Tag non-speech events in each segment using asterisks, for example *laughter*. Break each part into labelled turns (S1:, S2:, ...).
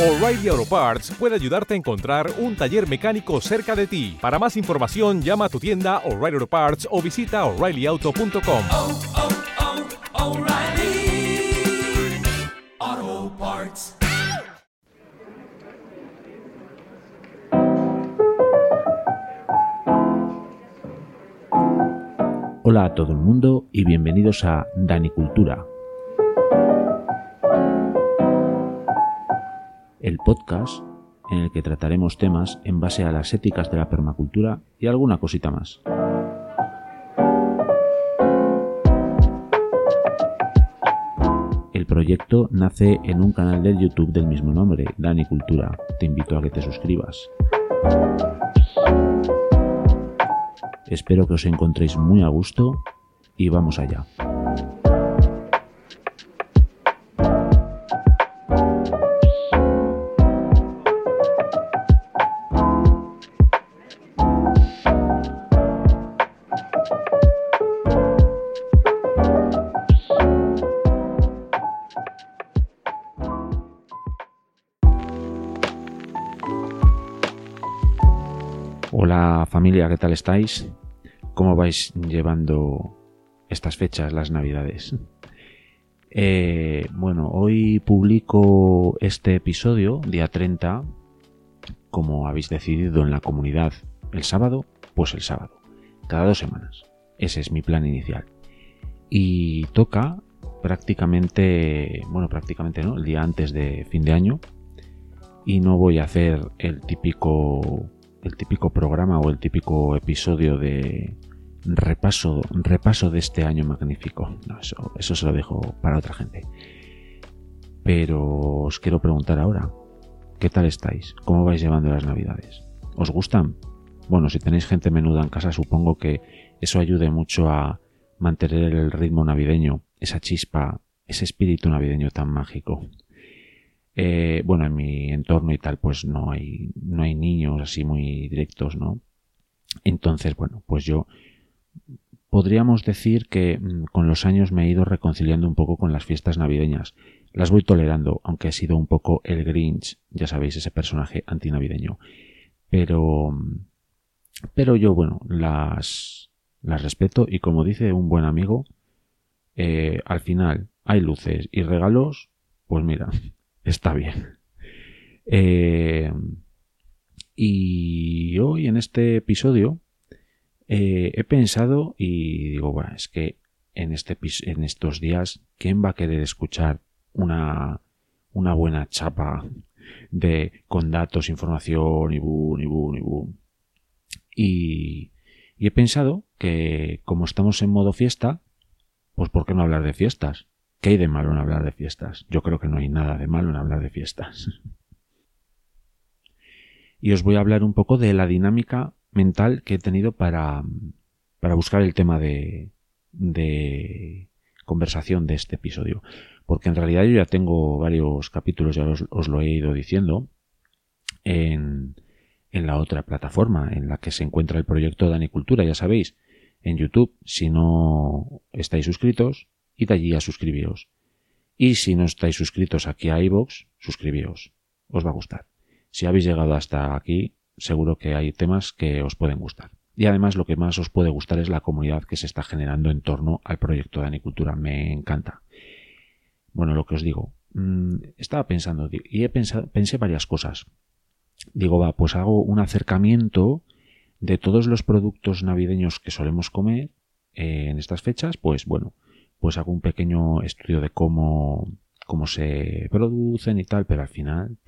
S1: O'Reilly Auto Parts puede ayudarte a encontrar un taller mecánico cerca de ti. Para más información, llama a tu tienda O'Reilly Auto Parts o visita oreillyauto.com.
S2: oh, oh, O'Reilly Auto Parts.
S3: Hola a todo el mundo y bienvenidos a Danicultura, el podcast en el que trataremos temas en base a las éticas de la permacultura y alguna cosita más. El proyecto nace en un canal del YouTube del mismo nombre, Danicultura. Te invito a que te suscribas. Espero que os encontréis muy a gusto y vamos allá. ¿Qué tal estáis? ¿Cómo vais llevando estas fechas, las navidades? Eh, bueno, hoy publico este episodio, día 30, como habéis decidido en la comunidad el sábado, pues el sábado, cada dos semanas. Ese es mi plan inicial. Y toca prácticamente, bueno, prácticamente no, el día antes de fin de año. Y no voy a hacer el típico el típico programa o el típico episodio de repaso, repaso de este año magnífico. No, eso, eso se lo dejo para otra gente. Pero os quiero preguntar ahora, ¿qué tal estáis? ¿Cómo vais llevando las navidades? ¿Os gustan? Bueno, si tenéis gente menuda en casa, supongo que eso ayude mucho a mantener el ritmo navideño, esa chispa, ese espíritu navideño tan mágico. Eh, bueno, en mi entorno y tal, pues no hay, no hay niños así muy directos, ¿no? Entonces, bueno, pues yo podríamos decir que mm, con los años me he ido reconciliando un poco con las fiestas navideñas. Las voy tolerando, aunque he sido un poco el Grinch, ya sabéis, ese personaje antinavideño. Pero, pero yo, bueno, las, las respeto y como dice un buen amigo, eh, al final hay luces y regalos, pues mira, está bien. Eh, y hoy en este episodio eh, he pensado y digo, bueno, es que en, este, en estos días, ¿quién va a querer escuchar una, una buena chapa de, con datos, información y boom, y boom, y boom? Y, y he pensado que como estamos en modo fiesta, pues ¿por qué no hablar de fiestas? ¿Qué hay de malo en hablar de fiestas? Yo creo que no hay nada de malo en hablar de fiestas. y os voy a hablar un poco de la dinámica mental que he tenido para, para buscar el tema de, de conversación de este episodio. Porque en realidad yo ya tengo varios capítulos, ya os, lo he ido diciendo, en, en la otra plataforma en la que se encuentra el proyecto Danicultura, ya sabéis, en YouTube. Si no estáis suscritos, id allí a suscribiros. Y si no estáis suscritos aquí a iVoox, suscribíos. Os va a gustar. Si habéis llegado hasta aquí, seguro que hay temas que os pueden gustar. Y además lo que más os puede gustar es la comunidad que se está generando en torno al proyecto de Anicultura. Me encanta. Bueno, lo que os digo. Mmm, estaba pensando y he pensado, pensé varias cosas. Digo, va, pues hago un acercamiento de todos los productos navideños que solemos comer eh, en estas fechas. Pues bueno, pues hago un pequeño estudio de cómo, cómo se producen y tal, pero al final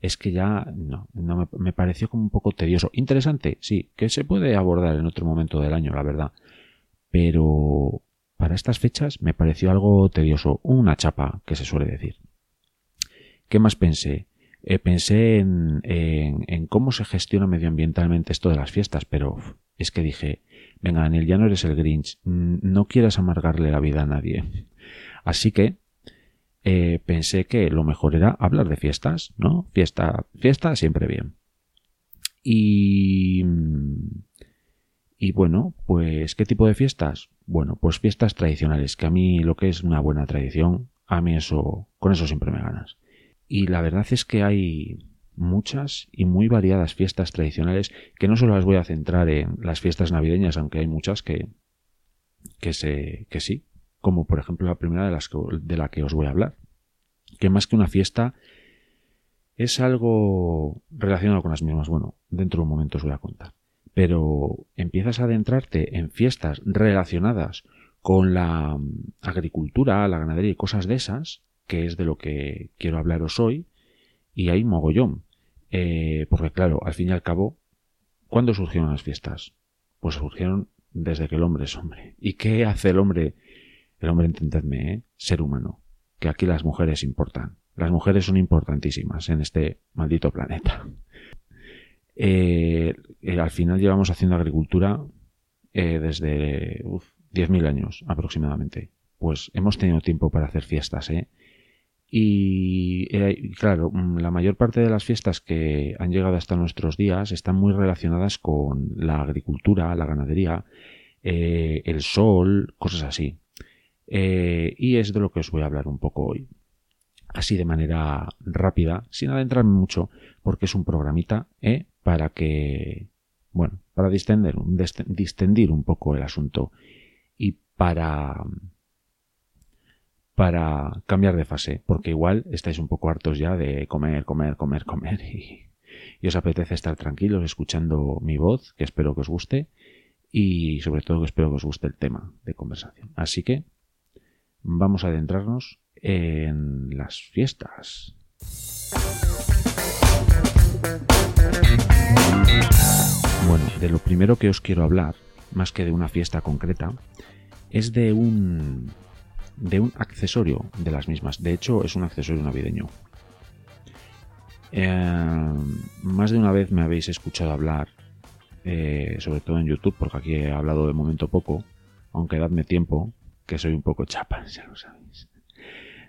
S3: es que ya no, no me, me, pareció como un poco tedioso. Interesante, sí, que se puede abordar en otro momento del año, la verdad. Pero para estas fechas me pareció algo tedioso, una chapa, que se suele decir. ¿Qué más pensé? Eh, pensé en, en, cómo se gestiona medioambientalmente esto de las fiestas, pero es que dije, venga, Daniel, ya no eres el Grinch, no quieras amargarle la vida a nadie. Así que eh, pensé que lo mejor era hablar de fiestas, ¿no? Fiesta, fiesta siempre bien. Y, y bueno, pues, ¿qué tipo de fiestas? Bueno, pues fiestas tradicionales, que a mí lo que es una buena tradición, a mí eso, con eso siempre me ganas. Y la verdad es que hay muchas y muy variadas fiestas tradicionales que no solo las voy a centrar en las fiestas navideñas, aunque hay muchas que, que, se, que sí, como por ejemplo la primera de, las que, de la que os voy a hablar, que más que una fiesta es algo relacionado con las mismas. Bueno, dentro de un momento os voy a contar. Pero empiezas a adentrarte en fiestas relacionadas con la agricultura, la ganadería y cosas de esas, que es de lo que quiero hablaros hoy, y hay mogollón. Eh, porque claro, al fin y al cabo, ¿cuándo surgieron las fiestas? Pues surgieron desde que el hombre es hombre. ¿Y qué hace el hombre? El hombre, entendedme, ¿eh? ser humano. Que aquí las mujeres importan. Las mujeres son importantísimas en este maldito planeta. *laughs* Eh, eh, al final llevamos haciendo agricultura desde 10.000 años aproximadamente. Pues hemos tenido tiempo para hacer fiestas, ¿eh? Y, claro, mm, la mayor parte de las fiestas que han llegado hasta nuestros días están muy relacionadas con la agricultura, la ganadería, eh, el sol, cosas así. Eh, y es de lo que os voy a hablar un poco hoy. Así de manera rápida, sin adentrarme mucho, porque es un programita ¿eh? para que, bueno, para distender, distendir un poco el asunto y para para cambiar de fase, porque igual estáis un poco hartos ya de comer, comer, comer, comer *laughs* y, os apetece estar tranquilos escuchando mi voz, que espero que os guste y sobre todo que espero que os guste el tema de conversación. Así que vamos a adentrarnos en las fiestas. Bueno, de lo primero que os quiero hablar, más que de una fiesta concreta, es de un de un accesorio de las mismas. De hecho, es un accesorio navideño. Eh, más de una vez me habéis escuchado hablar, eh, sobre todo en YouTube, porque aquí he hablado de momento poco, aunque dadme tiempo, que soy un poco chapa, *laughs* ya lo sabéis.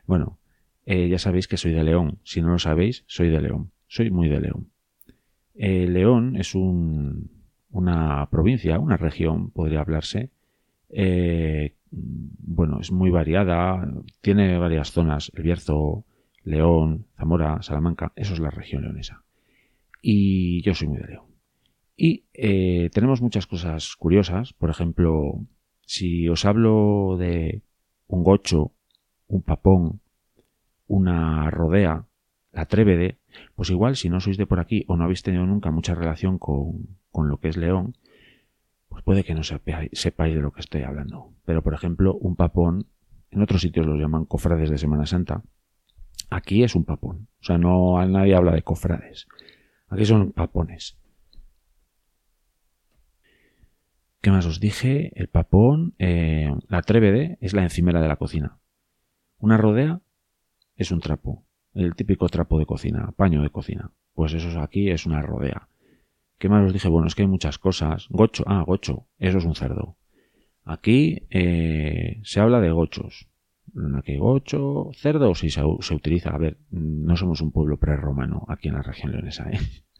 S3: Bueno, eh, ya sabéis que soy de León. Si no lo sabéis, soy de León. Soy muy de León. León es un, una provincia, una región, podría hablarse, bueno, es muy variada, tiene varias zonas, El Bierzo, León, Zamora, Salamanca, eso es la región leonesa. Y yo soy muy de León. Y eh, tenemos muchas cosas curiosas, por ejemplo, si os hablo de un gocho, un papón, una rodea, la trévede, pues igual si no sois de por aquí o no habéis tenido nunca mucha relación con, con lo que es León, pues puede que no sepáis, de lo que estoy hablando. Pero, por ejemplo, un papón, en otros sitios los llaman cofrades de Semana Santa. Aquí es un papón. O sea, no nadie habla de cofrades. Aquí son papones. ¿Qué más os dije? El papón, eh, la trévede es la encimera de la cocina. Una rodea es un trapo, el típico trapo de cocina, paño de cocina. Pues eso aquí es una rodea. ¿Qué más os dije? Bueno, es que hay muchas cosas. Gocho, ah, gocho, eso es un cerdo. Aquí eh, se habla de gochos. Aquí gocho, cerdo, sí se, utiliza. A ver, no somos un pueblo prerromano aquí en la región leonesa, ¿eh?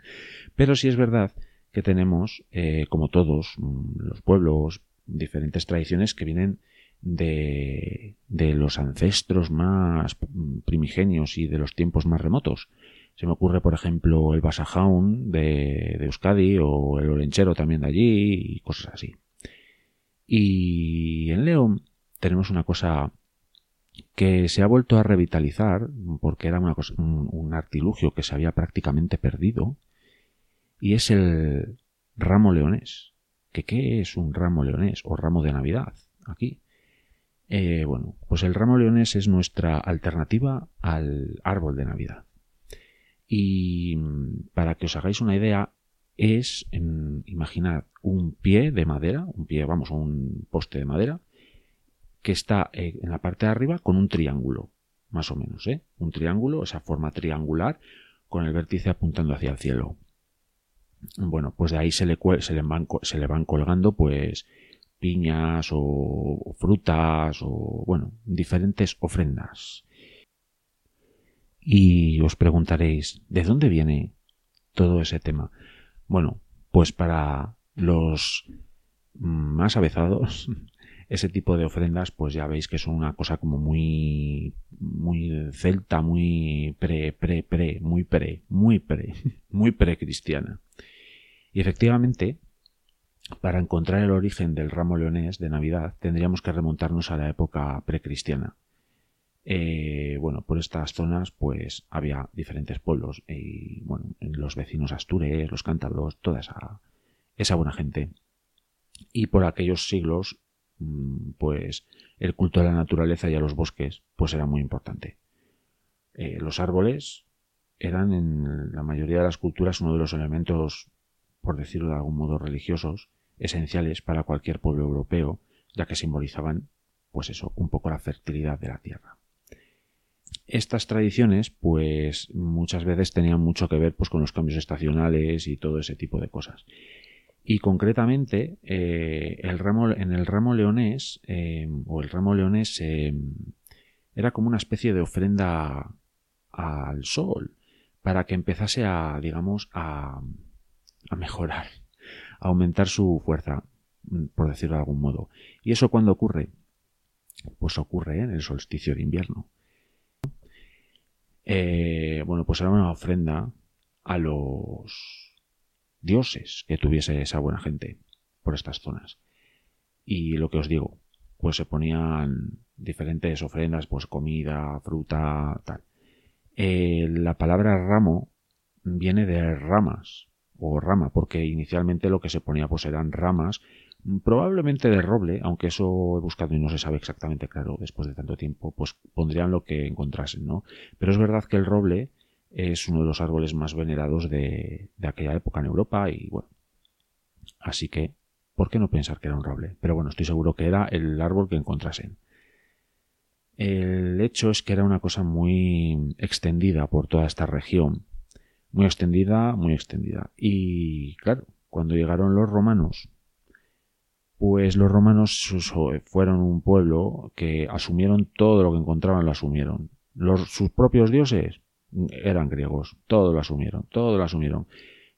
S3: *laughs* Pero sí es verdad que tenemos, eh, como todos mm, los pueblos, diferentes tradiciones que vienen de, de los ancestros más primigenios y de los tiempos más remotos. Se me ocurre, por ejemplo, el Basajaun de, de Euskadi o el Olenchero también de allí y cosas así. Y en León tenemos una cosa que se ha vuelto a revitalizar porque era una cosa, un, artilugio que se había prácticamente perdido y es el ramo leonés. ¿Que ¿Qué es un ramo leonés o ramo de Navidad aquí? Eh, bueno, pues el ramo leonés es nuestra alternativa al árbol de Navidad. Y mm, para que os hagáis una idea, es imaginar imaginad un pie de madera, un pie, vamos, un poste de madera, que está eh, en la parte de arriba con un triángulo, más o menos, ¿eh? Un triángulo, esa forma triangular, con el vértice apuntando hacia el cielo. Bueno, pues de ahí se le, se le, van, se le van colgando, pues, piñas o frutas o, bueno, diferentes ofrendas. Y os preguntaréis, ¿de dónde viene todo ese tema? Bueno, pues para los más avezados, *laughs* ese tipo de ofrendas, pues ya veis que son una cosa como muy, muy celta, muy pre, pre, pre, muy pre, muy pre, *laughs* muy pre-cristiana. Y efectivamente, para encontrar el origen del ramo leonés de Navidad, tendríamos que remontarnos a la época precristiana. Eh, bueno, por estas zonas, pues había diferentes pueblos y, bueno, los vecinos astures, los cántabros, toda esa, esa buena gente. Y por aquellos siglos, mm, pues el culto a la naturaleza y a los bosques, pues era muy importante. Eh, los árboles eran en la mayoría de las culturas uno de los elementos, por decirlo de algún modo, religiosos, esenciales para cualquier pueblo europeo, ya que simbolizaban, pues eso, un poco la fertilidad de la tierra. Estas tradiciones, pues muchas veces tenían mucho que ver pues, con los cambios estacionales y todo ese tipo de cosas. Y concretamente, eh, el ramo, en el ramo leonés, eh, o el ramo leonés, eh, era como una especie de ofrenda al sol, para que empezase a, digamos, a, a mejorar, a aumentar su fuerza, por decirlo de algún modo. ¿Y eso cuando ocurre? Pues ocurre en el solsticio de invierno. Bueno, pues era una ofrenda a los dioses que tuviese esa buena gente por estas zonas. Y lo que os digo, pues se ponían diferentes ofrendas, pues comida, fruta, tal. Eh, la palabra ramo viene de ramas o rama, porque inicialmente lo que se ponía pues eran ramas, probablemente de roble, aunque eso he buscado y no se sabe exactamente claro después de tanto tiempo, pues pondrían lo que encontrasen, ¿no? Pero es verdad que el roble es uno de los árboles más venerados de, aquella época en Europa y bueno. Así que, ¿por qué no pensar que era un roble? Pero bueno, estoy seguro que era el árbol que encontrasen. El hecho es que era una cosa muy extendida por toda esta región. Muy extendida, muy extendida. Y claro, cuando llegaron los romanos, pues los romanos fueron un pueblo que asumieron todo lo que encontraban, lo asumieron. Los, sus propios dioses, eran griegos, todo lo asumieron, todo lo asumieron.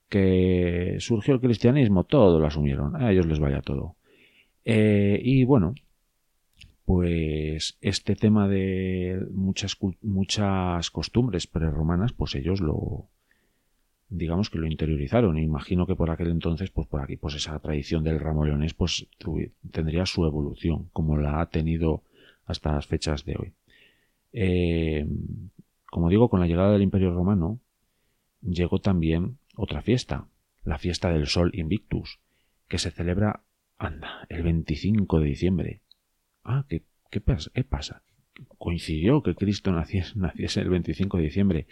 S3: Que surgió el cristianismo, todo lo asumieron, a ellos les vaya todo. Eh, y bueno, pues este tema de muchas, muchas costumbres preromanas, pues ellos lo, digamos que lo interiorizaron. Imagino que por aquel entonces, pues por aquí, pues esa tradición del ramo leones pues tendría su evolución, como la ha tenido hasta las fechas de hoy. Eh, como digo, con la llegada del Imperio Romano llegó también otra fiesta, la fiesta del Sol Invictus, que se celebra, anda, el 25 de diciembre. Ah, ¿qué, qué, pasa? ¿qué pasa? ¿Coincidió que Cristo naciese, *laughs* naciese el 25 de diciembre?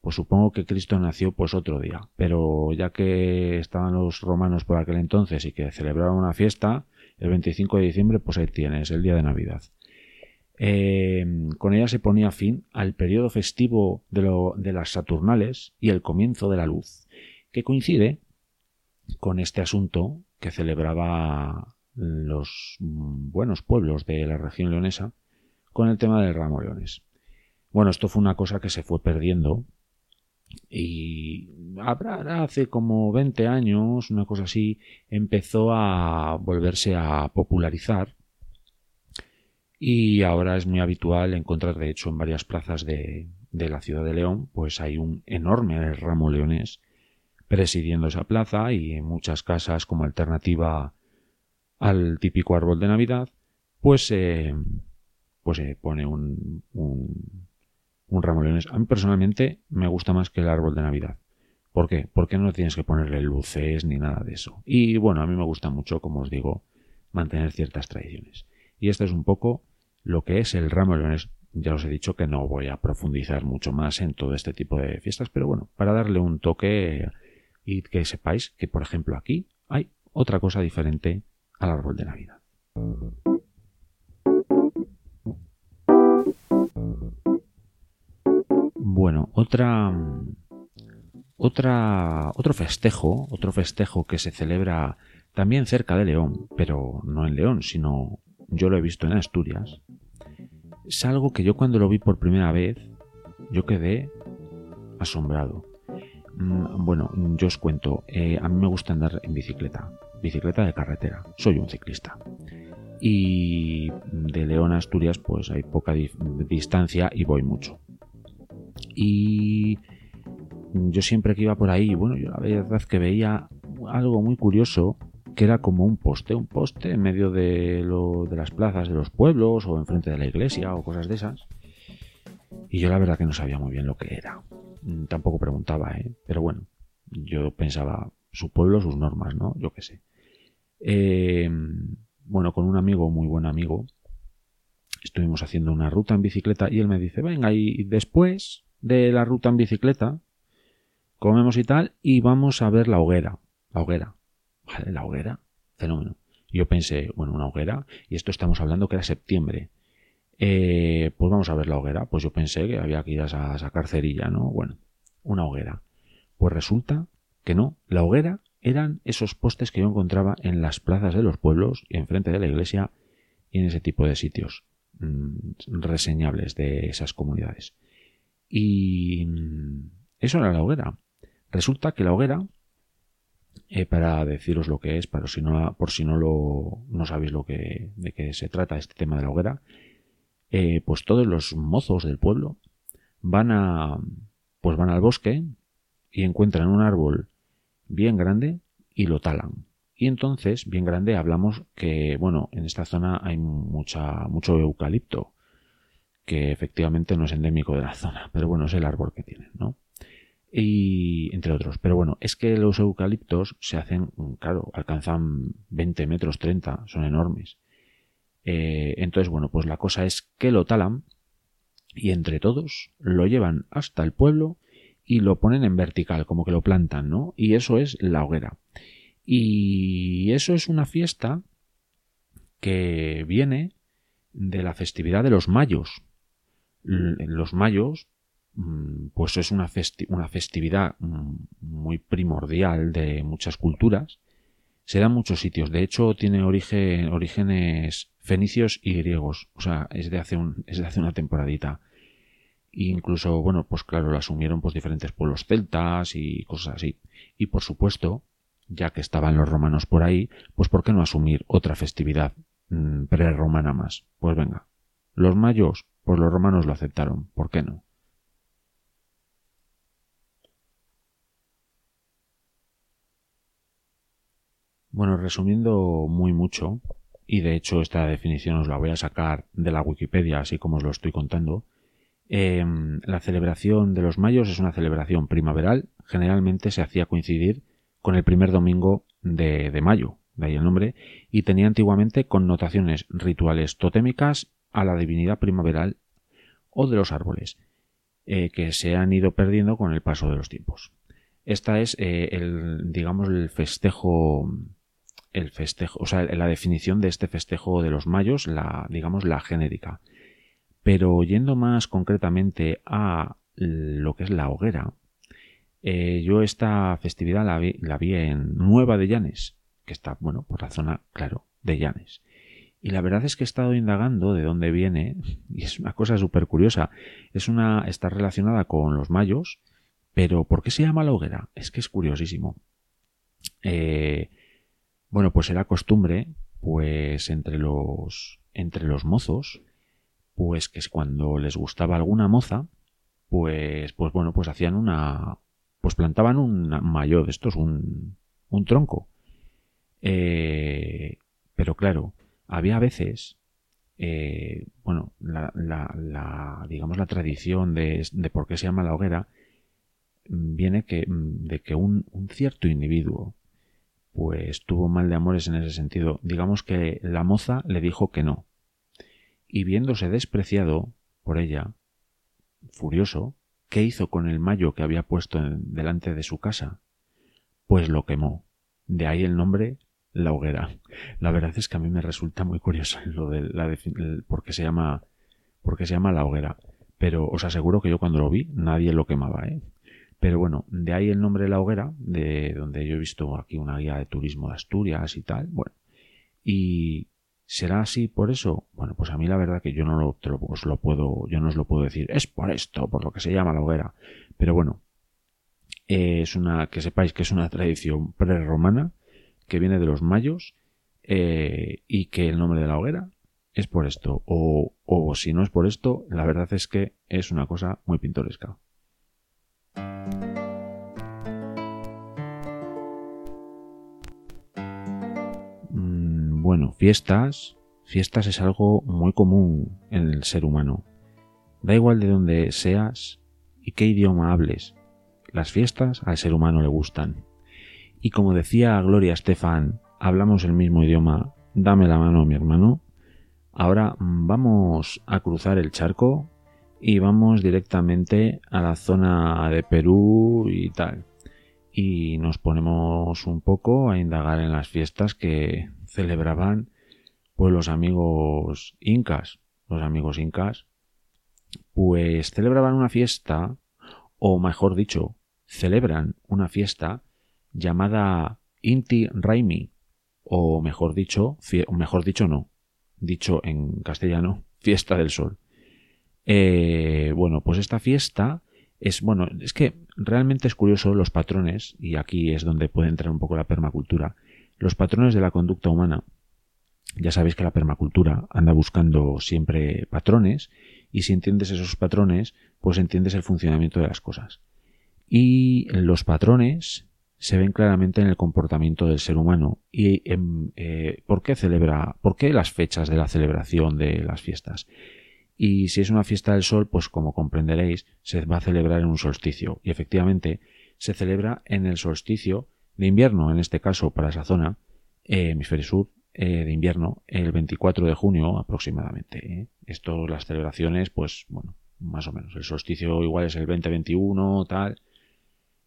S3: Pues supongo que Cristo nació pues otro día, pero ya que estaban los romanos por aquel entonces y que celebraron una fiesta, el 25 de diciembre pues ahí tienes, el día de Navidad. Em, con ella se ponía fin al periodo festivo de, las Saturnales y el comienzo de la luz, que coincide con este asunto que celebraba los buenos pueblos de la región leonesa con el tema del ramo leones. Bueno, esto fue una cosa que se fue perdiendo y habrá hace como 20 años, una cosa así, empezó a volverse a popularizar. Y ahora es muy habitual encontrar, de hecho, en varias plazas de, la ciudad de León, pues hay un enorme ramo leonés presidiendo esa plaza y en muchas casas como alternativa al típico árbol de Navidad, pues, pues se pone un, un ramo leones. A mí personalmente me gusta más que el árbol de Navidad. ¿Por qué? Porque no tienes que ponerle luces ni nada de eso. Y bueno, a mí me gusta mucho, como os digo, mantener ciertas tradiciones. Y este es un poco lo que es el ramo leones. Ya os he dicho que no voy a profundizar mucho más en todo este tipo de fiestas, pero bueno, para darle un toque y que sepáis que, por ejemplo, aquí hay otra cosa diferente al árbol de Navidad. Otra otra otro festejo, otro festejo que se celebra también cerca de León, pero no en León, sino yo lo he visto en Asturias, es algo que yo cuando lo vi por primera vez, yo quedé asombrado. Mm, bueno, yo os cuento, eh, a mí me gusta andar en bicicleta, bicicleta de carretera, soy un ciclista. y de León a Asturias pues hay poca distancia y voy mucho. Y yo siempre que iba por ahí, bueno, yo la verdad que veía algo muy curioso que era como un poste, un poste en medio de, lo, de las plazas de los pueblos o enfrente de la iglesia o cosas de esas. Y yo la verdad que no sabía muy bien lo que era. Mm, tampoco preguntaba, ¿eh? Pero bueno, yo pensaba, su pueblo, sus normas, ¿no? Yo qué sé. Eh, bueno, con un amigo, muy buen amigo, estuvimos haciendo una ruta en bicicleta y él me dice, venga, y después de la ruta en bicicleta, comemos y tal, y vamos a ver la hoguera. La hoguera. Vale, la hoguera. Fenómeno. Yo pensé, bueno, una hoguera, y esto estamos hablando que era septiembre. Eh, pues vamos a ver la hoguera. Pues yo pensé que había que ir a sacar cerilla, ¿no? Bueno, una hoguera. Pues resulta que no, la hoguera eran esos postes que yo encontraba en las plazas de los pueblos enfrente de la iglesia y en ese tipo de sitios mm, reseñables de esas comunidades. Y mm, eso era la hoguera. Resulta que la hoguera, eh, para deciros lo que es, para si no, por si no lo no sabéis lo que, de qué se trata este tema de la hoguera, eh, pues todos los mozos del pueblo van a, pues van al bosque y encuentran un árbol bien grande y lo talan. Y entonces, bien grande, hablamos que, bueno, en esta zona hay mucha, mucho eucalipto, que efectivamente no es endémico de la zona, pero bueno, es el árbol que tienen, ¿no? Y entre otros. Pero bueno, es que los eucaliptos se hacen, claro, alcanzan 20 metros, 30, son enormes. Eh, entonces, bueno, pues la cosa es que lo talan y entre todos lo llevan hasta el pueblo y lo ponen en vertical, como que lo plantan, ¿no? Y eso es la hoguera. Y eso es una fiesta que viene de la festividad de los mayos. Los mayos, mm, pues es una, una festividad mm, muy primordial de muchas culturas. Se da en muchos sitios. De hecho, tiene orígenes fenicios y griegos. O sea, es de hace, un, es de hace una temporadita incluso, bueno, pues claro, lo asumieron pues diferentes pueblos celtas y cosas así. Y por supuesto, ya que estaban los romanos por ahí, pues ¿por qué no asumir otra festividad mm, prerromana más? Pues venga, los mayos, pues los romanos lo aceptaron, ¿por qué no? Bueno, resumiendo muy mucho, y de hecho esta definición os la voy a sacar de la Wikipedia, así como os lo estoy contando, Em, la celebración de los mayos es una celebración primaveral, generalmente se hacía coincidir con el primer domingo de, mayo, de ahí el nombre, y tenía antiguamente connotaciones rituales totémicas a la divinidad primaveral o de los árboles, eh, que se han ido perdiendo con el paso de los tiempos. Esta es eh, el, digamos, el festejo, el festejo, o sea, la definición de este festejo de los mayos, la, digamos, la genérica. Pero yendo más concretamente a lo que es la hoguera, eh, yo esta festividad la vi, en Nueva de Llanes, que está, bueno, por la zona, claro, de Llanes. Y la verdad es que he estado indagando de dónde viene, y es una cosa súper curiosa. Es una, está relacionada con los mayos, pero ¿por qué se llama la hoguera? Es que es curiosísimo. Eh, bueno, pues era costumbre, pues entre los, entre los mozos, pues que cuando les gustaba alguna moza, pues, pues bueno, pues hacían una, pues plantaban un mayo de estos, un, un tronco. Eh, pero claro, había veces, eh, bueno, la, digamos la tradición de, por qué se llama la hoguera viene que, de que un cierto individuo pues tuvo mal de amores en ese sentido. Digamos que la moza le dijo que no, y viéndose despreciado por ella, furioso, ¿qué hizo con el mayo que había puesto delante de su casa? Pues lo quemó. De ahí el nombre la hoguera. La verdad es que a mí me resulta muy curioso *laughs* lo de la por qué se llama por se llama la hoguera. Pero os aseguro que yo cuando lo vi nadie lo quemaba, ¿eh? Pero bueno, de ahí el nombre de la hoguera, de donde yo he visto aquí una guía de turismo de Asturias y tal. Bueno, y ¿Será así por eso? Bueno, pues a mí la verdad que yo no lo, os lo puedo, yo no os lo puedo decir. Es por esto, por lo que se llama la hoguera. Pero bueno, es una, que sepáis que es una tradición prerromana que viene de los mayos, eh, y que el nombre de la hoguera es por esto. O, o si no es por esto, la verdad es que es una cosa muy pintoresca. Mm, Bueno, fiestas. Fiestas es algo muy común en el ser humano. Da igual de dónde seas y qué idioma hables. Las fiestas al ser humano le gustan. Y como decía Gloria Estefan, hablamos el mismo idioma, dame la mano mi hermano. Ahora mm, vamos a cruzar el charco y vamos directamente a la zona de Perú y tal. Y nos ponemos un poco a indagar en las fiestas que celebraban pues los amigos incas. Los amigos incas pues celebraban una fiesta, o mejor dicho, celebran una fiesta llamada Inti Raimi, o mejor dicho, mejor dicho no, dicho en castellano, *laughs* fiesta del sol. Eh, bueno, pues esta fiesta es, bueno, es que realmente es curioso los patrones, y aquí es donde puede entrar un poco la permacultura, los patrones de la conducta humana. Ya sabéis que la permacultura anda buscando siempre patrones, y si entiendes esos patrones, pues entiendes el funcionamiento de las cosas. Y los patrones se ven claramente en el comportamiento del ser humano. ¿Y em, eh, por qué celebra, por qué las fechas de la celebración de las fiestas? Y si es una fiesta del sol, pues como comprenderéis, se va a celebrar en un solsticio. Y efectivamente, se celebra en el solsticio de invierno, en este caso para esa zona, eh, hemisferio sur, eh, de invierno, el 24 de junio aproximadamente. ¿eh? Esto, las celebraciones, pues bueno, más o menos. El solsticio igual es el 2021, tal.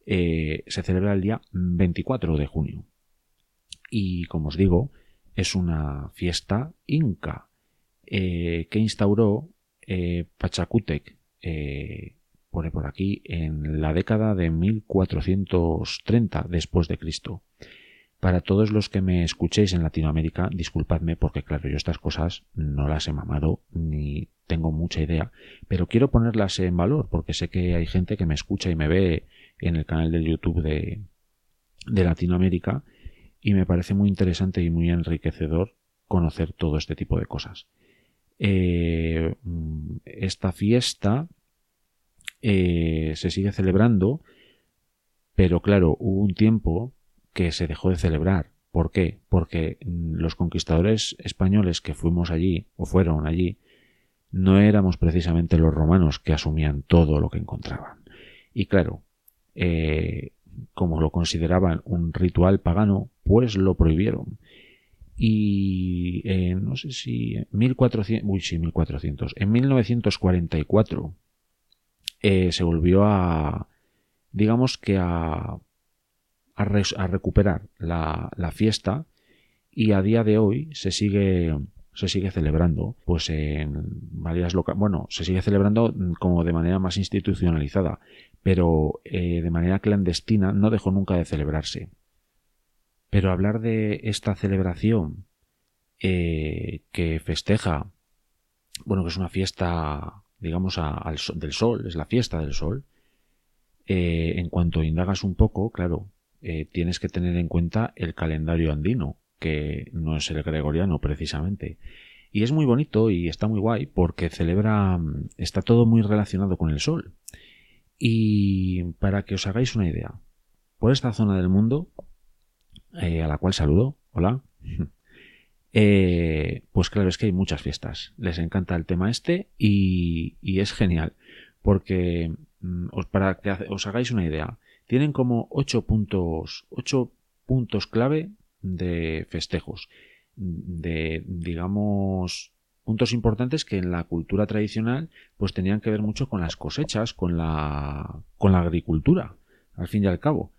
S3: Eh, se celebra el día 24 de junio. Y como os digo, es una fiesta inca eh, que instauró eh, Pachacútec, eh, pone por aquí, en la década de 1430 después de Cristo. Para todos los que me escuchéis en Latinoamérica, disculpadme porque claro, yo estas cosas no las he mamado ni tengo mucha idea, pero quiero ponerlas en valor porque sé que hay gente que me escucha y me ve en el canal de YouTube de, de Latinoamérica y me parece muy interesante y muy enriquecedor conocer todo este tipo de cosas. Eh, esta fiesta eh, se sigue celebrando, pero claro, hubo un tiempo que se dejó de celebrar. ¿Por qué? Porque los conquistadores españoles que fuimos allí, o fueron allí, no éramos precisamente los romanos que asumían todo lo que encontraban. Y claro, eh, como lo consideraban un ritual pagano, pues lo prohibieron. Y eh, no sé si en 1400, uy, sí, 1400, en 1944 eh, se volvió a, digamos que a, a, re, a recuperar la, fiesta y a día de hoy se sigue se sigue celebrando pues en varias locales bueno se sigue celebrando como de manera más institucionalizada pero eh, de manera clandestina no dejó nunca de celebrarse pero hablar de esta celebración eh, que festeja bueno que es una fiesta digamos al, del sol es la fiesta del sol eh, en cuanto indagas un poco claro eh, tienes que tener en cuenta el calendario andino, que no es el gregoriano precisamente. Y es muy bonito y está muy guay porque celebra, está todo muy relacionado con el sol. Y para que os hagáis una idea, por esta zona del mundo, eh, a la cual saludo, hola, *laughs* eh, pues claro, es que hay muchas fiestas. Les encanta el tema este y, es genial porque, os, para que os hagáis una idea, tienen como ocho puntos, ocho puntos clave de festejos, de, digamos, puntos importantes que en la cultura tradicional pues tenían que ver mucho con las cosechas, con la, con la agricultura, al fin y al cabo.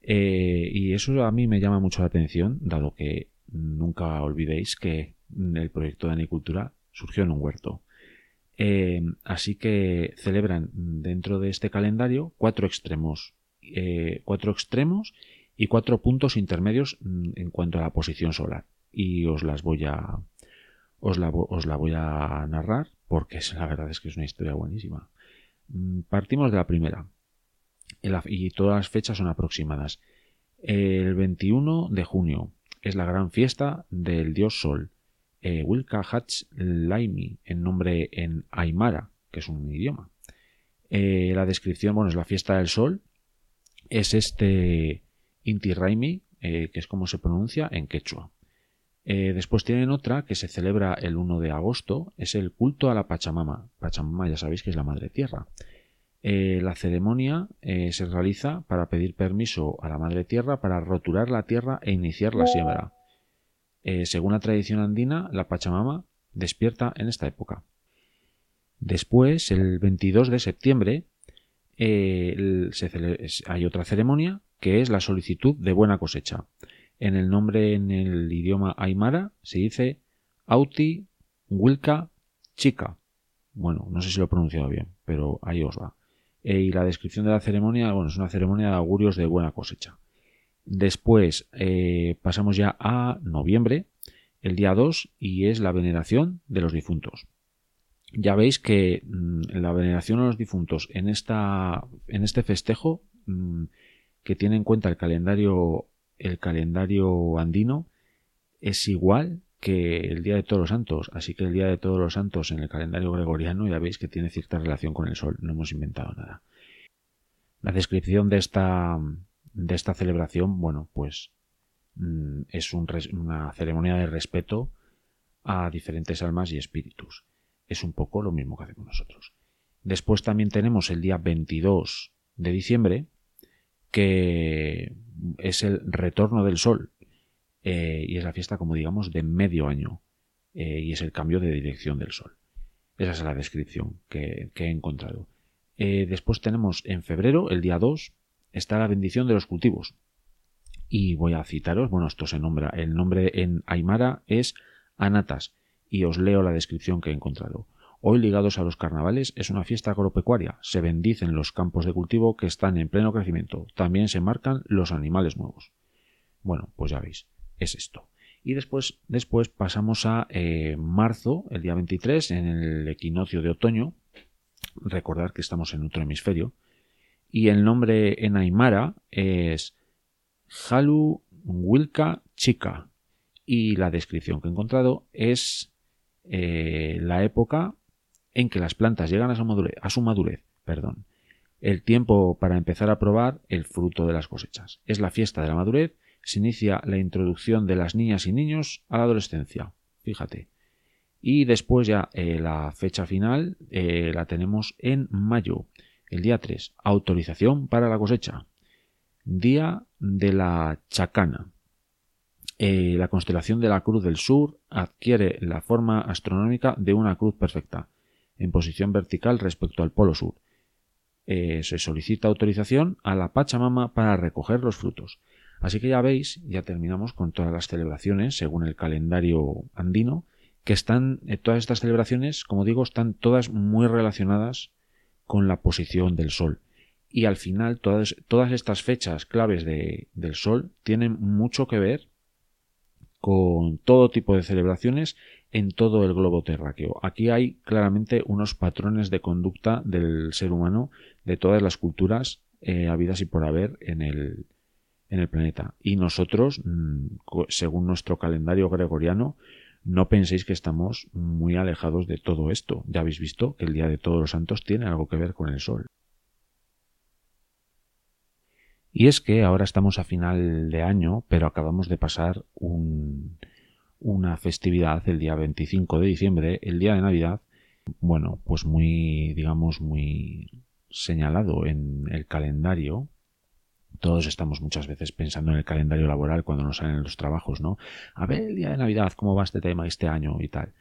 S3: Eh, y eso a mí me llama mucho la atención, dado que nunca olvidéis que el proyecto de agricultura surgió en un huerto. Eh, así que celebran dentro de este calendario cuatro extremos eh, cuatro extremos y cuatro puntos intermedios en cuanto a la posición solar. Y os las voy a. Os la, os la voy a narrar porque la verdad es que es una historia buenísima. Partimos de la primera. Y todas las fechas son aproximadas. El 21 de junio, es la gran fiesta del dios Sol. Eh, Wilka Hach Laimi, en nombre en Aymara, que es un idioma. Eh, la descripción, bueno, es la fiesta del Sol. Es este Inti Raimi, eh, que es como se pronuncia en quechua. Después tienen otra que se celebra el 1 de agosto, es el culto a la Pachamama. Pachamama ya sabéis que es la Madre Tierra. la ceremonia se realiza para pedir permiso a la Madre Tierra para roturar la tierra e iniciar la siembra. Eh, según la tradición andina, la Pachamama despierta en esta época. Después, el 22 de septiembre, eh, hay otra ceremonia que es la solicitud de buena cosecha. En el nombre en el idioma aymara se dice Auti Wilka Chica. Bueno, no sé si lo he pronunciado bien, pero ahí os va. Eh, y la descripción de la ceremonia, bueno, es una ceremonia de augurios de buena cosecha. Después eh, pasamos ya a noviembre, el día 2, y es la veneración de los difuntos. Ya veis que mm, la veneración a los difuntos en, esta, en este festejo, mm, que tiene en cuenta el calendario, el calendario andino, es igual que el Día de Todos los Santos. Así que el Día de Todos los Santos en el calendario gregoriano ya veis que tiene cierta relación con el Sol. No hemos inventado nada. La descripción de esta, de esta celebración, bueno, pues mm, es una ceremonia de respeto a diferentes almas y espíritus. Es un poco lo mismo que hacemos nosotros. Después también tenemos el día 22 de diciembre, que es el retorno del sol eh, y es la fiesta, como digamos, de medio año eh, y es el cambio de dirección del sol. Esa es la descripción que, he encontrado. Eh, después tenemos en febrero, el día 2, está la bendición de los cultivos. Y voy a citaros, bueno, esto se nombra, el nombre en Aymara es Anatas, y os leo la descripción que he encontrado. Hoy ligados a los carnavales es una fiesta agropecuaria, se bendicen los campos de cultivo que están en pleno crecimiento, también se marcan los animales nuevos. Bueno, pues ya veis, es esto. Y después, después pasamos a eh, marzo, el día 23, en el equinoccio de otoño. Recordar que estamos en otro hemisferio y el nombre en Aymara es Halu Wilka Chica y la descripción que he encontrado es eh, la época en que las plantas llegan a su madurez, perdón, el tiempo para empezar a probar el fruto de las cosechas. Es la fiesta de la madurez, se inicia la introducción de las niñas y niños a la adolescencia. Fíjate. Y después ya eh, la fecha final eh, la tenemos en mayo. El día 3, autorización para la cosecha. Día de la chacana. Eh, la constelación de la Cruz del Sur adquiere la forma astronómica de una cruz perfecta, en posición vertical respecto al polo sur. Eh, se solicita autorización a la Pachamama para recoger los frutos. Así que ya veis, ya terminamos con todas las celebraciones según el calendario andino, que están, eh, todas estas celebraciones, como digo, están todas muy relacionadas con la posición del Sol. Y al final todas, todas estas fechas claves de, del Sol tienen mucho que ver con todo tipo de celebraciones en todo el globo terráqueo. Aquí hay claramente unos patrones de conducta del ser humano de todas las culturas eh, habidas y por haber en el, en el planeta. Y nosotros, mm, según nuestro calendario gregoriano, no penséis que estamos muy alejados de todo esto. Ya habéis visto que el Día de Todos los Santos tiene algo que ver con el Sol. Y es que ahora estamos a final de año, pero acabamos de pasar una festividad el día 25 de diciembre, el día de Navidad, bueno, pues muy, digamos, muy señalado en el calendario todos estamos muchas veces pensando en el calendario laboral cuando nos salen los trabajos, ¿no? A ver el día de Navidad, ¿cómo va este tema este año y tal?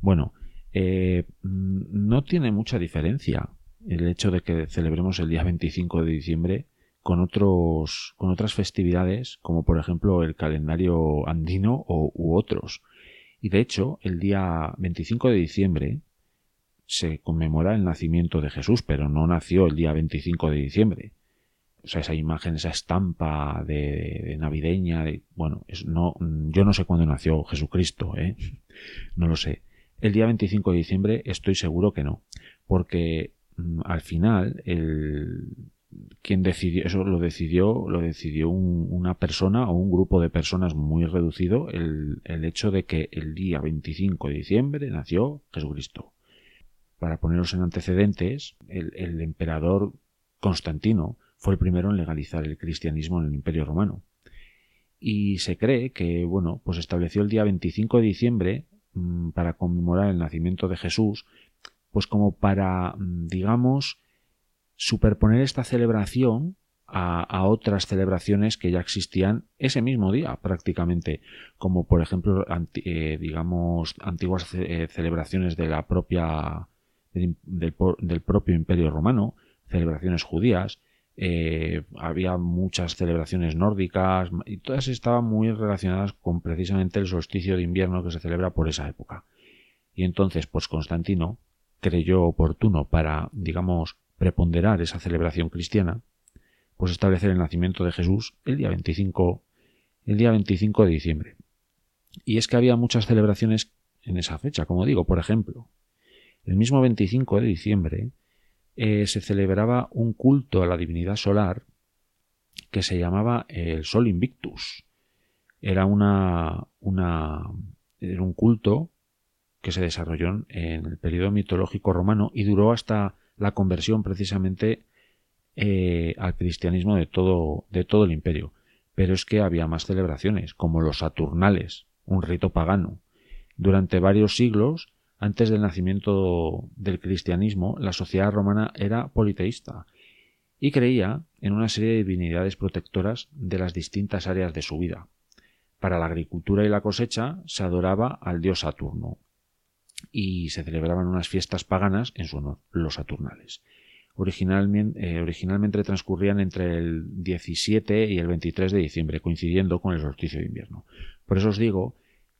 S3: Bueno, eh, no tiene mucha diferencia el hecho de que celebremos el día 25 de diciembre con otros con otras festividades como por ejemplo el calendario andino o, u otros y de hecho el día 25 de diciembre se conmemora el nacimiento de Jesús pero no nació el día 25 de diciembre o sea, esa imagen, esa estampa de, navideña, bueno, es, no, yo no sé cuándo nació Jesucristo, ¿eh? no lo sé. El día 25 de diciembre estoy seguro que no, porque mm, al final el, quien decidió, eso lo decidió, lo decidió una persona o un grupo de personas muy reducido, el, hecho de que el día 25 de diciembre nació Jesucristo. Para poneros en antecedentes, el, el emperador Constantino fue el primero en legalizar el cristianismo en el Imperio Romano. Y se cree que, bueno, pues estableció el día 25 de diciembre mm, para conmemorar el nacimiento de Jesús, pues como para, mm, digamos, superponer esta celebración a, otras celebraciones que ya existían ese mismo día prácticamente, como por ejemplo, eh, digamos, antiguas eh, celebraciones de la propia del, del, propio Imperio Romano, celebraciones judías, eh, había muchas celebraciones nórdicas y todas estaban muy relacionadas con precisamente el solsticio de invierno que se celebra por esa época. Y entonces, pues Constantino creyó oportuno para, digamos, preponderar esa celebración cristiana, pues establecer el nacimiento de Jesús el día 25, el día 25 de diciembre. Y es que había muchas celebraciones en esa fecha, como digo, por ejemplo, el mismo 25 de diciembre eh, se celebraba un culto a la divinidad solar que se llamaba el Sol Invictus. Era una, una era un culto que se desarrolló en el periodo mitológico romano y duró hasta la conversión precisamente eh, al cristianismo de todo, de todo el imperio. Pero es que había más celebraciones, como los Saturnales, un rito pagano. Durante varios siglos, antes del nacimiento del cristianismo, la sociedad romana era politeísta y creía en una serie de divinidades protectoras de las distintas áreas de su vida. Para la agricultura y la cosecha se adoraba al dios Saturno, y se celebraban unas fiestas paganas en su honor, los Saturnales. Originalmente, eh, originalmente transcurrían entre el 17 y el 23 de diciembre, coincidiendo con el solsticio de invierno. Por eso os digo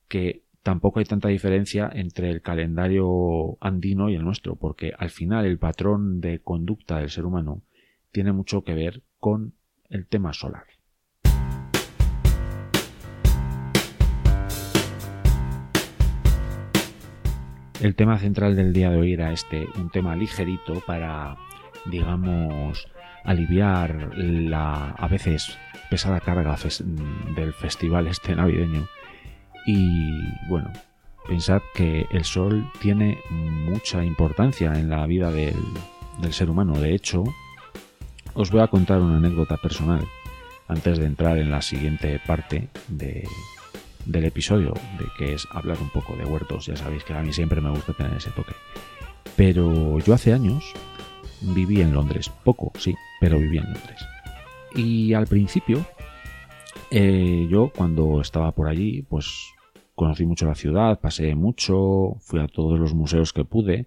S3: que tampoco hay tanta diferencia entre el calendario andino y el nuestro, porque al final el patrón de conducta del ser humano tiene mucho que ver con el tema solar. El tema central del día de hoy era este, un tema ligerito para, digamos, aliviar la a veces pesada carga del festival este navideño. Y bueno, pensad que el sol tiene mucha importancia en la vida del, del ser humano. De hecho, os voy a contar una anécdota personal antes de entrar en la siguiente parte de, del episodio, de que es hablar un poco de huertos. Ya sabéis que a mí siempre me gusta tener ese toque. Pero yo hace años viví en Londres, poco, sí, pero viví en Londres. Y al principio, eh, yo cuando estaba por allí, pues conocí mucho la ciudad, pasé mucho, fui a todos los museos que pude,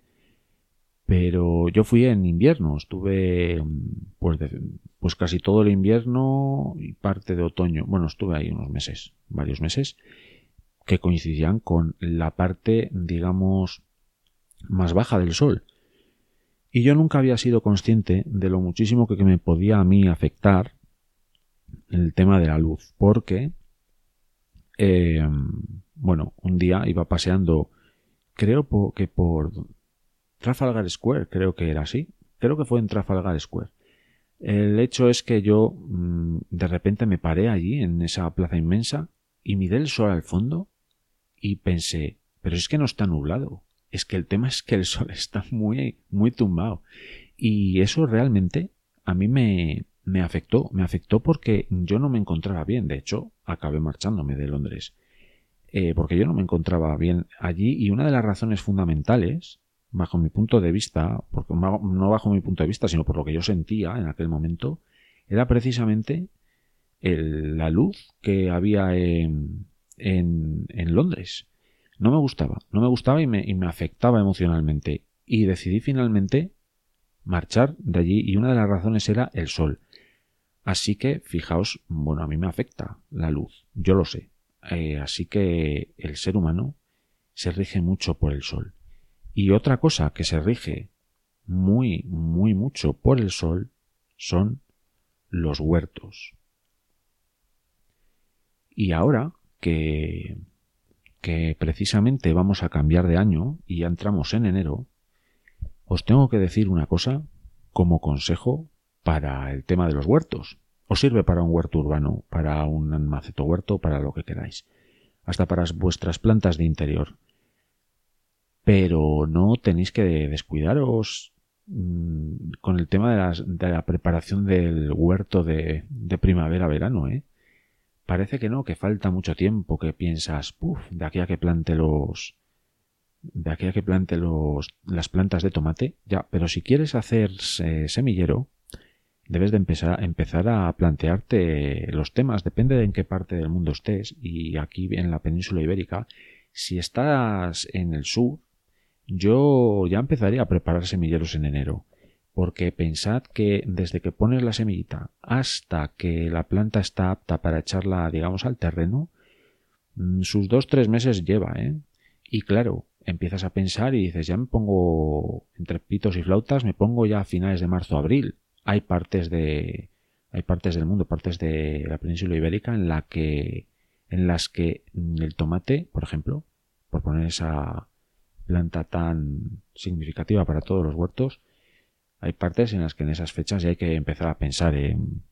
S3: pero yo fui en invierno, estuve pues, pues casi todo el invierno y parte de otoño. Bueno, estuve ahí unos meses, varios meses, que coincidían con la parte, digamos, más baja del sol. Y yo nunca había sido consciente de lo muchísimo que me podía a mí afectar el tema de la luz, porque, eh, bueno, un día iba paseando, creo que por Trafalgar Square, creo que era así. Creo que fue en Trafalgar Square. El hecho es que yo mm, de repente me paré allí en esa plaza inmensa y miré el sol al fondo y pensé, pero es que no está nublado. Es que el tema es que el sol *laughs* está muy, muy tumbado. Y eso realmente a mí me, me afectó. Me afectó porque yo no me encontraba bien. De hecho, acabé marchándome de Londres. Eh, porque yo no me encontraba bien allí y una de las razones fundamentales bajo mi punto de vista, porque no bajo mi punto de vista, sino por lo que yo sentía en aquel momento, era precisamente la luz que había en, en, Londres. No me gustaba, no me gustaba y me, y me afectaba emocionalmente. Y decidí finalmente marchar de allí y una de las razones era el sol. Así que, fijaos, bueno, a mí me afecta la luz, yo lo sé. Eh, así que el ser humano se rige mucho por el sol. Y otra cosa que se rige muy, muy mucho por el sol son los huertos. Y ahora que, que precisamente vamos a cambiar de año y ya entramos en enero, os tengo que decir una cosa como consejo para el tema de los huertos. Os sirve para un huerto urbano, para un maceto huerto, para lo que queráis. Hasta para vuestras plantas de interior. Pero no tenéis que descuidaros mm, con el tema de, la preparación del huerto de, de primavera-verano, ¿eh? Parece que no, que falta mucho tiempo, que piensas, puff, de aquí a que plante los, de aquí a que plante los, las plantas de tomate, ya, pero si quieres hacer semillero, debes de empezar, empezar a plantearte los temas, depende de en qué parte del mundo estés, y aquí en la península ibérica, si estás en el sur, yo ya empezaría a preparar semilleros en enero, porque pensad que desde que pones la semillita hasta que la planta está apta para echarla, digamos, al terreno, mm, sus dos tres meses lleva, ¿eh? Y claro, empiezas a pensar y dices, ya me pongo entre pitos y flautas, me pongo ya a finales de marzo, abril. Hay partes de, hay partes del mundo, partes de la península ibérica en la que, en las que el tomate, por ejemplo, por poner esa planta tan significativa para todos los huertos, hay partes en las que en esas fechas ya hay que empezar a pensar en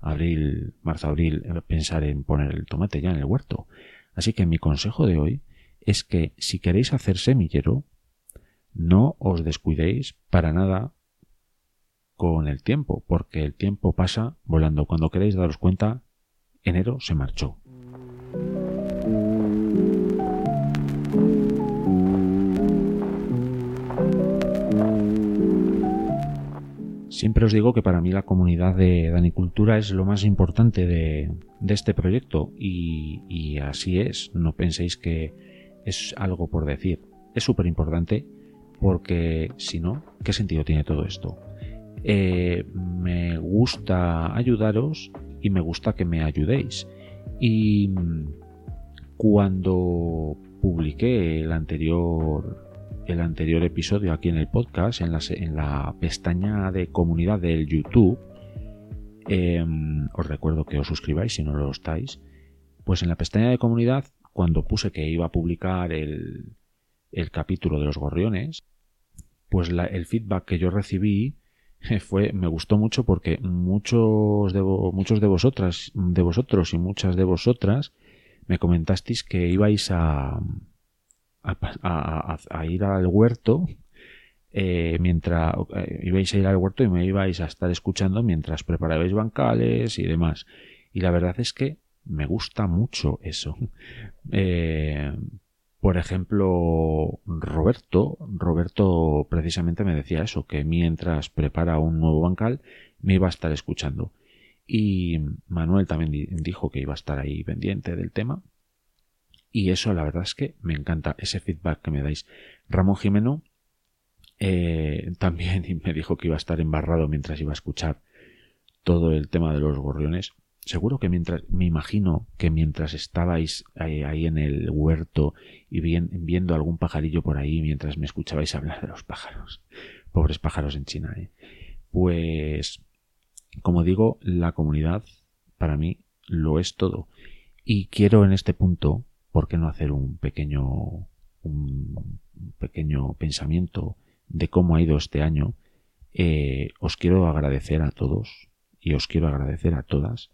S3: abril, marzo, abril, pensar en poner el tomate ya en el huerto. Así que mi consejo de hoy es que si queréis hacer semillero, no os descuidéis para nada con el tiempo, porque el tiempo pasa volando. Cuando queréis daros cuenta, enero se marchó. Siempre os digo que para mí la comunidad de Danicultura es lo más importante de, este proyecto y, así es. No penséis que es algo por decir. Es súper importante porque si no, ¿qué sentido tiene todo esto? Eh, me gusta ayudaros y me gusta que me ayudéis. Y cuando publiqué el anterior el anterior episodio aquí en el podcast, en la, pestaña de comunidad del YouTube, em, os recuerdo que os suscribáis si no lo estáis, pues en la pestaña de comunidad cuando puse que iba a publicar el, el capítulo de los gorriones, pues el feedback que yo recibí *laughs* fue me gustó mucho porque muchos de, muchos de vosotras de vosotros y muchas de vosotras me comentasteis que ibais a a, ir al huerto eh, mientras eh, ibais a ir al huerto y me ibais a estar escuchando mientras preparabais bancales y demás y la verdad es que me gusta mucho eso. *laughs* Eh, por ejemplo, Roberto, Roberto precisamente me decía eso, que mientras prepara un nuevo bancal me iba a estar escuchando. Y Manuel también dijo que iba a estar ahí pendiente del tema. Y eso la verdad es que me encanta ese feedback que me dais. Ramón Jimeno eh, *laughs* también me dijo que iba a estar embarrado mientras iba a escuchar todo el tema de los gorriones seguro que mientras, me imagino que mientras estabais ahí, en el huerto y viendo algún pajarillo por ahí mientras me escuchabais hablar de los pájaros, *laughs* pobres pájaros en China, ¿eh? pues, como digo, la comunidad para mí lo es todo. Y quiero en este punto, ¿por qué no hacer un pequeño, un pequeño pensamiento de cómo ha ido este año? Eh, os quiero agradecer a todos y os quiero agradecer a todas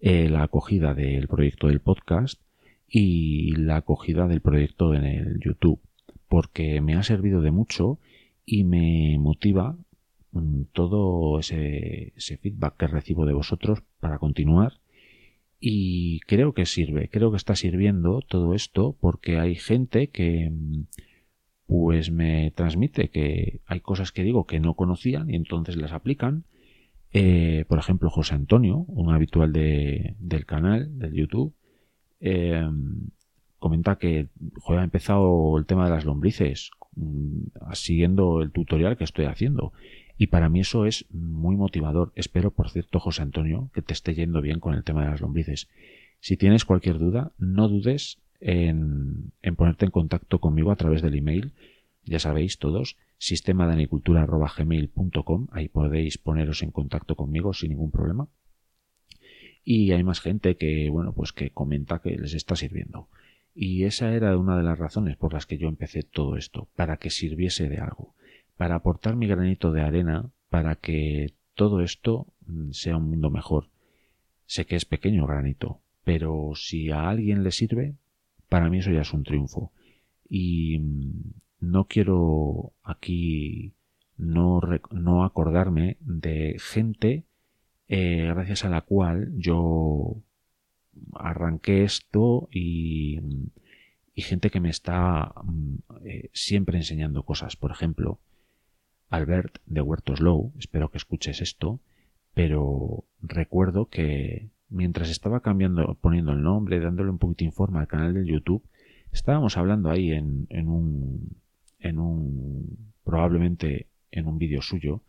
S3: eh, la acogida del proyecto del podcast y la acogida del proyecto en el YouTube, porque me ha servido de mucho y me motiva mm, todo ese, feedback que recibo de vosotros para continuar y creo que sirve, creo que está sirviendo todo esto porque hay gente que pues me transmite que hay cosas que digo que no conocían y entonces las aplican eh, por ejemplo, José Antonio, un habitual de, del canal, del YouTube, eh, comenta que ha empezado el tema de las lombrices mm, siguiendo el tutorial que estoy haciendo. Y para mí eso es muy motivador. Espero, por cierto, José Antonio, que te esté yendo bien con el tema de las lombrices. Si tienes cualquier duda, no dudes en, en ponerte en contacto conmigo a través del email. Ya sabéis todos, sistema de gmail.com ahí podéis poneros en contacto conmigo sin ningún problema. Y hay más gente que, bueno, pues que comenta que les está sirviendo. Y esa era una de las razones por las que yo empecé todo esto, para que sirviese de algo, para aportar mi granito de arena, para que todo esto mm, sea un mundo mejor. Sé que es pequeño granito, pero si a alguien le sirve, para mí eso ya es un triunfo. Y mm, no quiero aquí no, no acordarme de gente eh, gracias a la cual yo arranqué esto y, y gente que me está mm, eh, siempre enseñando cosas. Por ejemplo, Albert de Huertos Low, espero que escuches esto, pero recuerdo que mientras estaba cambiando, poniendo el nombre, dándole un poquito de forma al canal de YouTube, estábamos hablando ahí en, en un, en un, probablemente en un vídeo suyo,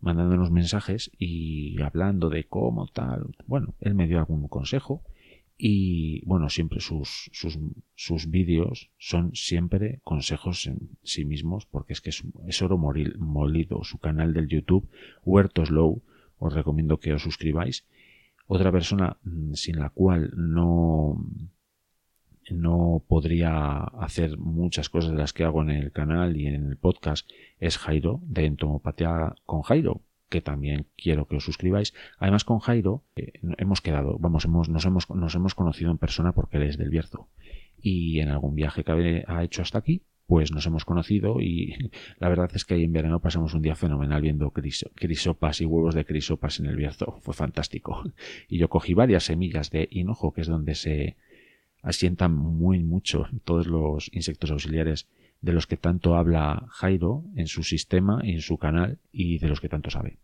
S3: mandándonos mensajes y hablando de cómo tal. Bueno, él me dio algún consejo y bueno, siempre sus, sus, sus vídeos son siempre consejos en sí mismos porque es que es, oro molido. Su canal del YouTube, Huertos Low, os recomiendo que os suscribáis. Otra persona mm, sin la cual no, no podría hacer muchas cosas de las que hago en el canal y en el podcast es Jairo de Entomopatía con Jairo que también quiero que os suscribáis. Además, con Jairo eh, hemos quedado, vamos, hemos, nos, hemos, nos hemos conocido en persona porque él es del Bierzo. Y en algún viaje que ha hecho hasta aquí, pues nos hemos conocido y *laughs* la verdad es que ahí en verano pasamos un día fenomenal viendo crisopas y huevos de crisopas en el Bierzo. *laughs* Fue fantástico. *laughs* Y yo cogí varias semillas de hinojo, que es donde se asientan muy mucho todos los insectos auxiliares de los que tanto habla Jairo en su sistema y en su canal y de los que tanto sabe.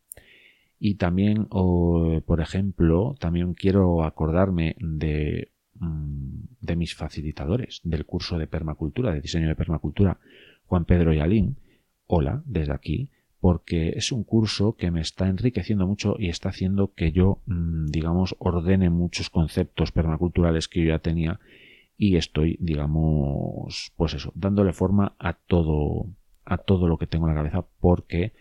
S3: Y también, por ejemplo, también quiero acordarme de, mm, de mis facilitadores del curso de permacultura, de diseño de permacultura, Juan Pedro Yalín. Hola, desde aquí, porque es un curso que me está enriqueciendo mucho y está haciendo que yo, mm, digamos, ordene muchos conceptos permaculturales que yo ya tenía y estoy, digamos, pues eso, dándole forma a todo, a todo lo que tengo en la cabeza porque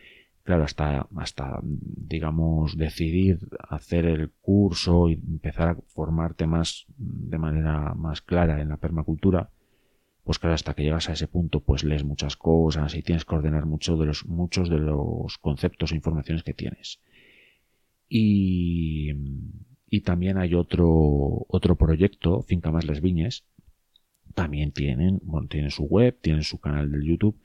S3: claro, hasta, hasta, digamos, decidir hacer el curso y empezar a formarte más de manera más clara en la permacultura, pues claro, hasta que llegas a ese punto, pues lees muchas cosas y tienes que ordenar mucho de los, muchos de los conceptos e informaciones que tienes. Y, y también hay otro, otro proyecto, Finca Más Les Viñes, también tienen, bueno, tienen su web, tienen su canal de YouTube,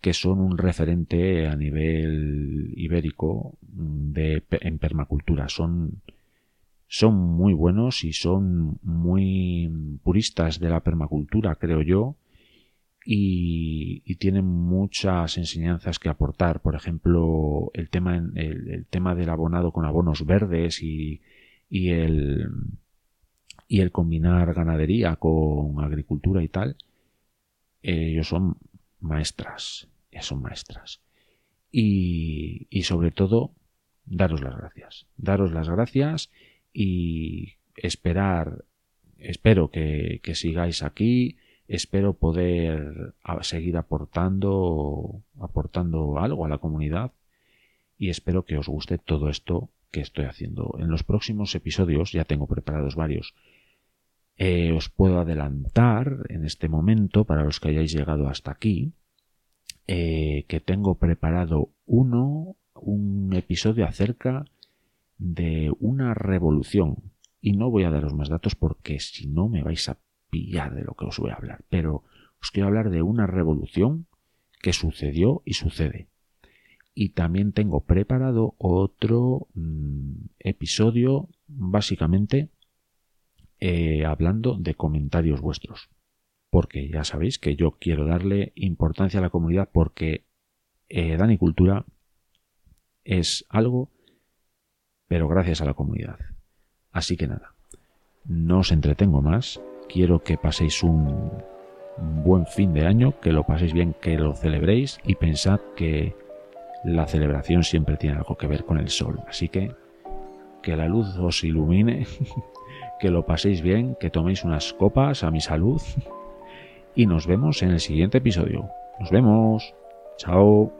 S3: que son un referente a nivel ibérico de, en permacultura. Son, son muy buenos y son muy puristas de la permacultura, creo yo, y, tienen muchas enseñanzas que aportar. Por ejemplo, el tema, el, tema del abonado con abonos verdes y, y el y el combinar ganadería con agricultura y tal, ellos son maestras son maestras. Y, y sobre todo, daros las gracias. Daros las gracias y esperar, espero que, que sigáis aquí, espero poder seguir aportando, aportando algo a la comunidad y espero que os guste todo esto que estoy haciendo. En los próximos episodios, ya tengo preparados varios, eh, os puedo adelantar en este momento, para los que hayáis llegado hasta aquí, eh, que tengo preparado uno, un episodio acerca de una revolución. Y no voy a daros más datos porque si no me vais a pillar de lo que os voy a hablar. Pero os quiero hablar de una revolución que sucedió y sucede. Y también tengo preparado otro mm, episodio básicamente eh, hablando de comentarios vuestros porque ya sabéis que yo quiero darle importancia a la comunidad porque eh, Dani Cultura es algo, pero gracias a la comunidad. Así que nada, no os entretengo más, quiero que paséis un buen fin de año, que lo paséis bien, que lo celebréis y pensad que la celebración siempre tiene algo que ver con el sol. Así que que la luz os ilumine, *laughs* que lo paséis bien, que toméis unas copas a mi salud *laughs* y nos vemos en el siguiente episodio. Nos vemos. Chao.